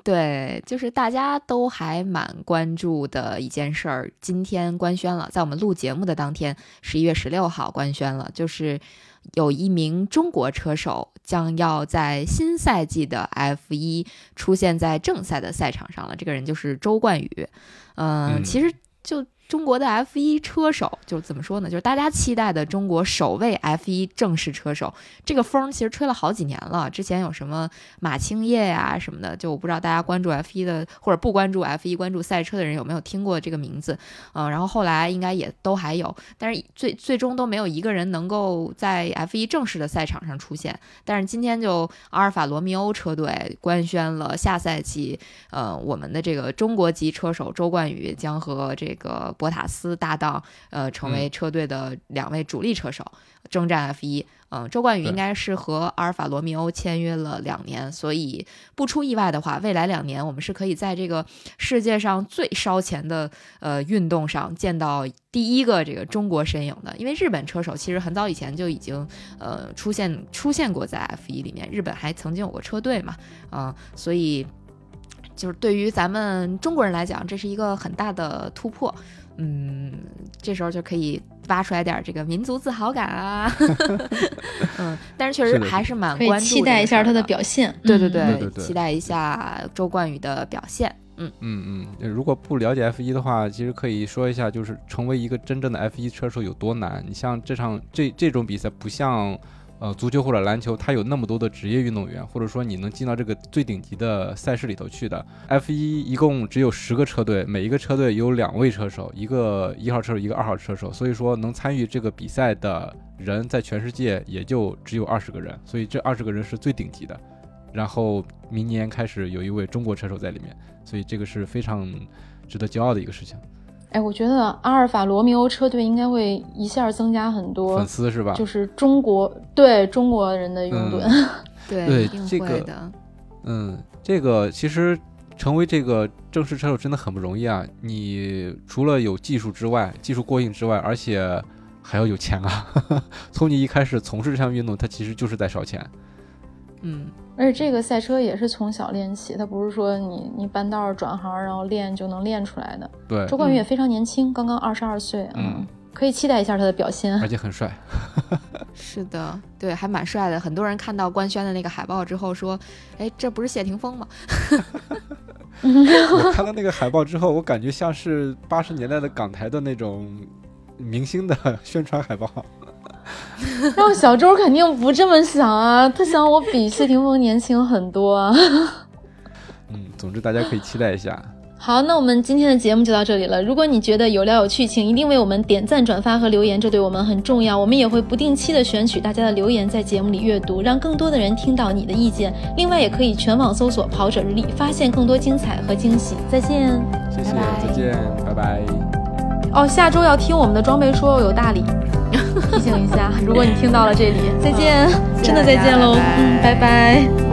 对，就是大家都还蛮关注的一件事儿，今天官宣了，在我们录节目的当天，十一月十六号官宣了，就是有一名中国车手将要在新赛季的 F 一出现在正赛的赛场上了。这个人就是周冠宇。嗯，嗯其实就中国的 F 一车手，就怎么说呢？就是大家期待的中国首位 F 一正式车手，这个风其实吹了好几年了。之前有什么马青叶呀、什么的，就我不知道大家关注 F 一的或者不关注 F 一、关注赛车的人有没有听过这个名字？嗯，然后后来应该也都还有，但是最最终都没有一个人能够在 F 一正式的赛场上出现。但是今天就阿尔法罗密欧车队官宣了下赛季，呃，我们的这个中国籍车手周冠宇将和这个博塔斯搭档，呃，成为车队的两位主力车手，征战 F 一。嗯，周冠宇应该是和阿尔法罗密欧签约了两年，所以不出意外的话，未来两年我们是可以在这个世界上最烧钱的呃运动上见到第一个这个中国身影的。因为日本车手其实很早以前就已经呃出现出现过在 F 一里面，日本还曾经有过车队嘛，啊、所以就是对于咱们中国人来讲，这是一个很大的突破。嗯，这时候就可以挖出来点儿这个民族自豪感啊。嗯，但是确实还是蛮可以关注期待一下他的。表现。嗯对对对，对对对期待一下周冠宇的表现。嗯嗯嗯，如果不了解 F 一的话，其实可以说一下，就是成为一个真正的 F 一车手有多难。你像这场这这种比赛，不像呃足球或者篮球，它有那么多的职业运动员，或者说你能进到这个最顶级的赛事里头去的。F 一一共只有十个车队，每一个车队有两位车手，一个一号车手，一个二号车手，所以说能参与这个比赛的人在全世界也就只有二十个人，所以这二十个人是最顶级的。然后明年开始有一位中国车手在里面，所以这个是非常值得骄傲的一个事情。哎，我觉得阿尔法罗密欧车队应该会一下增加很多粉丝是吧？就是中国对中国人的拥趸。对对这个。嗯，这个其实成为这个正式车手真的很不容易啊！你除了有技术之外，技术过硬之外，而且还要有钱啊。从你一开始从事这项运动，它其实就是在烧钱。嗯，而且这个赛车也是从小练起，它不是说你你半道儿转行然后练就能练出来的。对，周冠宇也非常年轻，刚刚二十二岁，嗯，可以期待一下他的表现。而且很帅。是的，对，还蛮帅的。很多人看到官宣的那个海报之后说：“哎，这不是谢霆锋吗 我看到那个海报之后，我感觉像是八十年代的港台的那种明星的宣传海报。然后小周肯定不这么想啊，他想我比谢霆锋年轻很多啊。嗯，总之大家可以期待一下。好，那我们今天的节目就到这里了。如果你觉得有料有趣，请一定为我们点赞、转发和留言，这对我们很重要。我们也会不定期的选取大家的留言，在节目里阅读，让更多的人听到你的意见。另外，也可以全网搜索“跑者日历”，发现更多精彩和惊喜。再见。谢谢，拜拜再见，拜拜。哦，下周要听我们的装备说有大礼，提醒一下，如果你听到了这里，再见，真的再见喽，嗯，拜拜。